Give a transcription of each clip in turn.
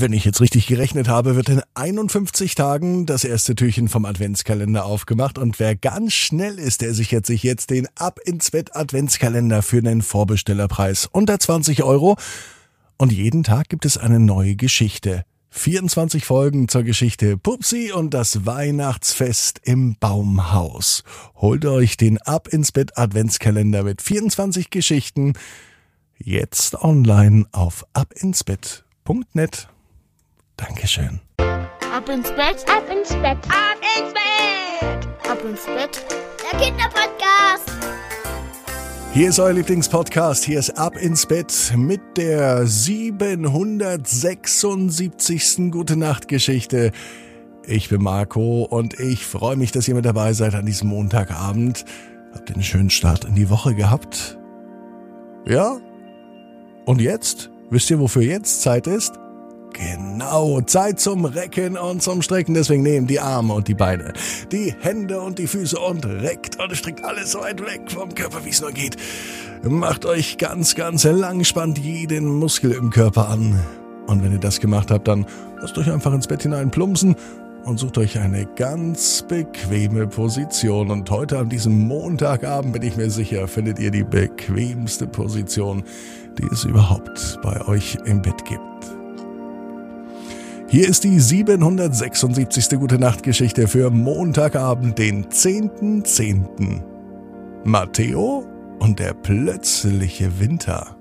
Wenn ich jetzt richtig gerechnet habe, wird in 51 Tagen das erste Türchen vom Adventskalender aufgemacht und wer ganz schnell ist, der sichert sich jetzt den Ab ins Bett Adventskalender für einen Vorbestellerpreis unter 20 Euro und jeden Tag gibt es eine neue Geschichte. 24 Folgen zur Geschichte Pupsi und das Weihnachtsfest im Baumhaus. Holt euch den Ab ins Bett Adventskalender mit 24 Geschichten jetzt online auf abinsbett.net. Dankeschön. Ab ins Bett, ab ins Bett, ab ins Bett, ab ins Bett. Der Kinderpodcast. Hier ist euer Lieblingspodcast. Hier ist Ab ins Bett mit der 776. Gute Nacht Geschichte. Ich bin Marco und ich freue mich, dass ihr mit dabei seid an diesem Montagabend. Habt ihr einen schönen Start in die Woche gehabt? Ja? Und jetzt? Wisst ihr, wofür jetzt Zeit ist? Genau, Zeit zum Recken und zum Strecken. Deswegen nehmt die Arme und die Beine, die Hände und die Füße und reckt und streckt alles so weit weg vom Körper, wie es nur geht. Macht euch ganz, ganz lang, spannt jeden Muskel im Körper an. Und wenn ihr das gemacht habt, dann lasst euch einfach ins Bett hinein plumpsen und sucht euch eine ganz bequeme Position. Und heute an diesem Montagabend bin ich mir sicher, findet ihr die bequemste Position, die es überhaupt bei euch im Bett gibt. Hier ist die 776. Gute Nacht Geschichte für Montagabend, den 10.10. .10. Matteo und der plötzliche Winter.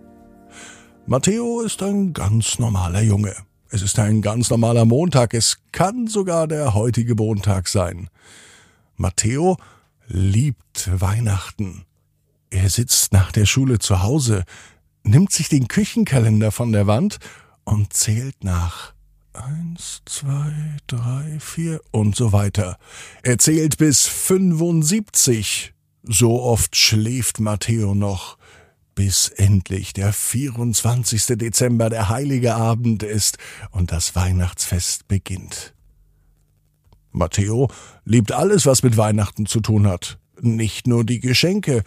Matteo ist ein ganz normaler Junge. Es ist ein ganz normaler Montag. Es kann sogar der heutige Montag sein. Matteo liebt Weihnachten. Er sitzt nach der Schule zu Hause, nimmt sich den Küchenkalender von der Wand und zählt nach. Eins, zwei, drei, vier und so weiter. Er zählt bis 75. So oft schläft Matteo noch, bis endlich der 24. Dezember der heilige Abend ist und das Weihnachtsfest beginnt. Matteo liebt alles, was mit Weihnachten zu tun hat. Nicht nur die Geschenke,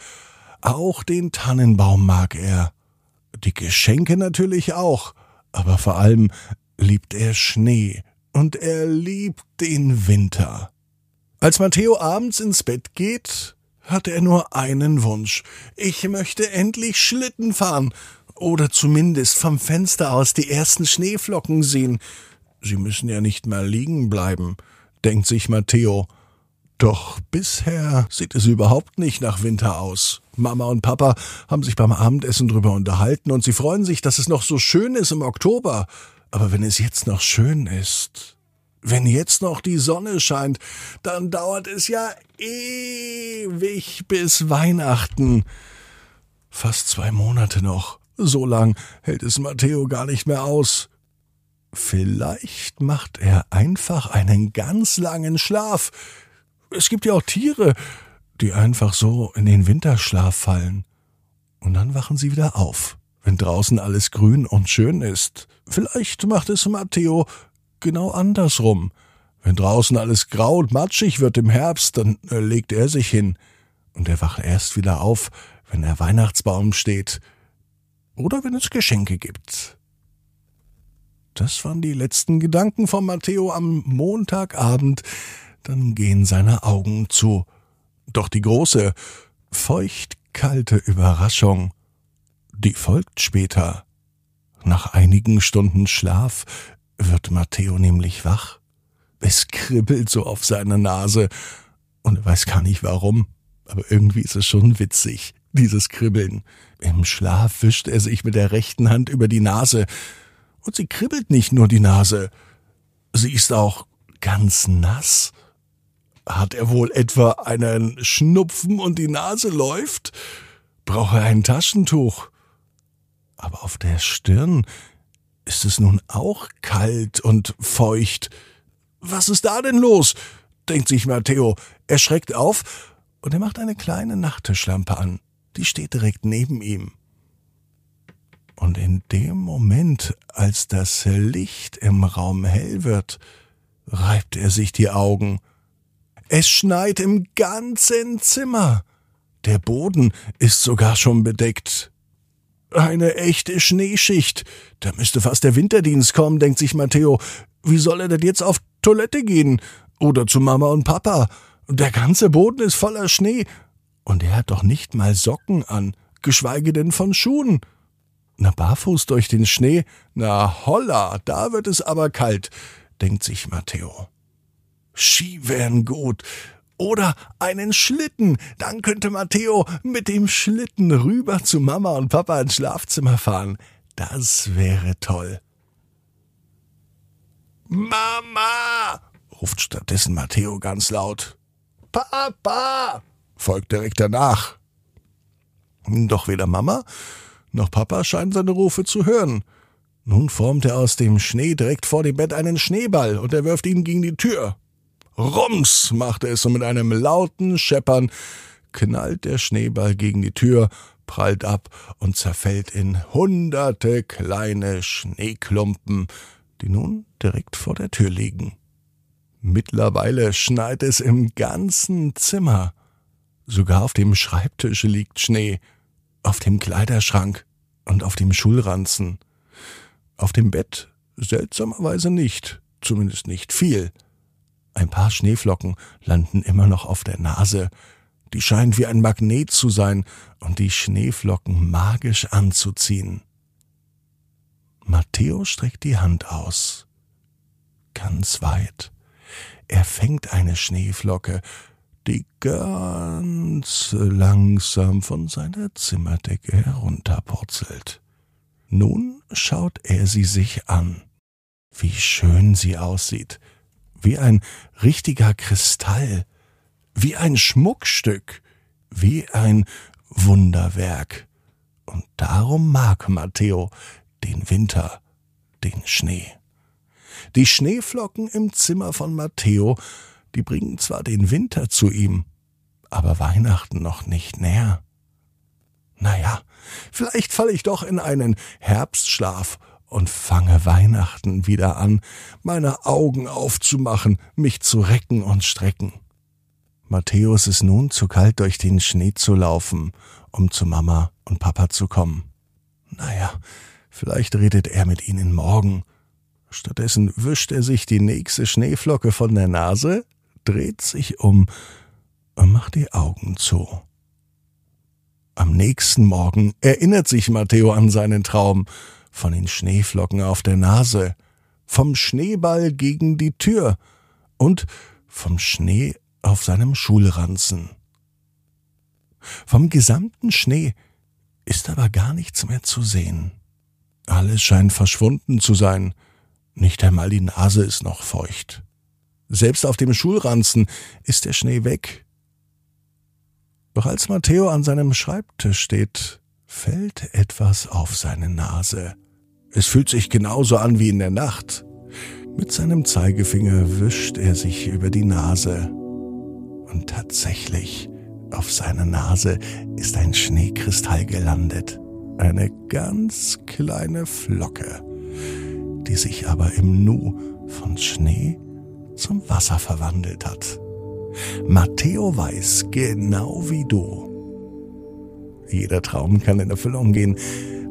auch den Tannenbaum mag er. Die Geschenke natürlich auch, aber vor allem liebt er Schnee und er liebt den Winter. Als Matteo abends ins Bett geht, hat er nur einen Wunsch. Ich möchte endlich Schlitten fahren oder zumindest vom Fenster aus die ersten Schneeflocken sehen. Sie müssen ja nicht mal liegen bleiben, denkt sich Matteo. Doch bisher sieht es überhaupt nicht nach Winter aus. Mama und Papa haben sich beim Abendessen drüber unterhalten und sie freuen sich, dass es noch so schön ist im Oktober. Aber wenn es jetzt noch schön ist, wenn jetzt noch die Sonne scheint, dann dauert es ja ewig bis Weihnachten. Fast zwei Monate noch. So lang hält es Matteo gar nicht mehr aus. Vielleicht macht er einfach einen ganz langen Schlaf. Es gibt ja auch Tiere, die einfach so in den Winterschlaf fallen. Und dann wachen sie wieder auf wenn draußen alles grün und schön ist. Vielleicht macht es Matteo genau andersrum. Wenn draußen alles grau und matschig wird im Herbst, dann äh, legt er sich hin und er wacht erst wieder auf, wenn der Weihnachtsbaum steht oder wenn es Geschenke gibt. Das waren die letzten Gedanken von Matteo am Montagabend, dann gehen seine Augen zu. Doch die große, feuchtkalte Überraschung die folgt später. Nach einigen Stunden Schlaf wird Matteo nämlich wach. Es kribbelt so auf seiner Nase und er weiß gar nicht warum, aber irgendwie ist es schon witzig, dieses Kribbeln. Im Schlaf wischt er sich mit der rechten Hand über die Nase und sie kribbelt nicht nur die Nase, sie ist auch ganz nass. Hat er wohl etwa einen Schnupfen und die Nase läuft? Braucht er ein Taschentuch? Aber auf der Stirn ist es nun auch kalt und feucht. Was ist da denn los? denkt sich Matteo. Er schreckt auf und er macht eine kleine Nachttischlampe an. Die steht direkt neben ihm. Und in dem Moment, als das Licht im Raum hell wird, reibt er sich die Augen. Es schneit im ganzen Zimmer. Der Boden ist sogar schon bedeckt. Eine echte Schneeschicht. Da müsste fast der Winterdienst kommen, denkt sich Matteo. Wie soll er denn jetzt auf Toilette gehen? Oder zu Mama und Papa? Der ganze Boden ist voller Schnee. Und er hat doch nicht mal Socken an, geschweige denn von Schuhen. Na, barfuß durch den Schnee? Na, holla, da wird es aber kalt, denkt sich Matteo. Ski wären gut. Oder einen Schlitten. Dann könnte Matteo mit dem Schlitten rüber zu Mama und Papa ins Schlafzimmer fahren. Das wäre toll. Mama! ruft stattdessen Matteo ganz laut. Papa! folgt direkt danach. Doch weder Mama noch Papa scheinen seine Rufe zu hören. Nun formt er aus dem Schnee direkt vor dem Bett einen Schneeball und er wirft ihn gegen die Tür. Rums macht er es und mit einem lauten Scheppern knallt der Schneeball gegen die Tür, prallt ab und zerfällt in hunderte kleine Schneeklumpen, die nun direkt vor der Tür liegen. Mittlerweile schneit es im ganzen Zimmer. Sogar auf dem Schreibtisch liegt Schnee, auf dem Kleiderschrank und auf dem Schulranzen. Auf dem Bett seltsamerweise nicht, zumindest nicht viel. Ein paar Schneeflocken landen immer noch auf der Nase. Die scheinen wie ein Magnet zu sein und die Schneeflocken magisch anzuziehen. Matteo streckt die Hand aus. Ganz weit. Er fängt eine Schneeflocke, die ganz langsam von seiner Zimmerdecke herunterpurzelt. Nun schaut er sie sich an. Wie schön sie aussieht. Wie ein richtiger Kristall. Wie ein Schmuckstück. Wie ein Wunderwerk. Und darum mag Matteo den Winter, den Schnee. Die Schneeflocken im Zimmer von Matteo die bringen zwar den Winter zu ihm, aber Weihnachten noch nicht näher. Naja, vielleicht falle ich doch in einen Herbstschlaf und fange Weihnachten wieder an, meine Augen aufzumachen, mich zu recken und strecken. Matthäus ist nun zu kalt, durch den Schnee zu laufen, um zu Mama und Papa zu kommen. Naja, vielleicht redet er mit ihnen morgen. Stattdessen wischt er sich die nächste Schneeflocke von der Nase, dreht sich um und macht die Augen zu. Am nächsten Morgen erinnert sich Matteo an seinen Traum von den Schneeflocken auf der Nase, vom Schneeball gegen die Tür und vom Schnee auf seinem Schulranzen. Vom gesamten Schnee ist aber gar nichts mehr zu sehen. Alles scheint verschwunden zu sein, nicht einmal die Nase ist noch feucht. Selbst auf dem Schulranzen ist der Schnee weg. Doch als Matteo an seinem Schreibtisch steht, fällt etwas auf seine Nase. Es fühlt sich genauso an wie in der Nacht. Mit seinem Zeigefinger wischt er sich über die Nase. Und tatsächlich, auf seiner Nase ist ein Schneekristall gelandet. Eine ganz kleine Flocke, die sich aber im Nu von Schnee zum Wasser verwandelt hat. Matteo weiß genau wie du. Jeder Traum kann in Erfüllung gehen.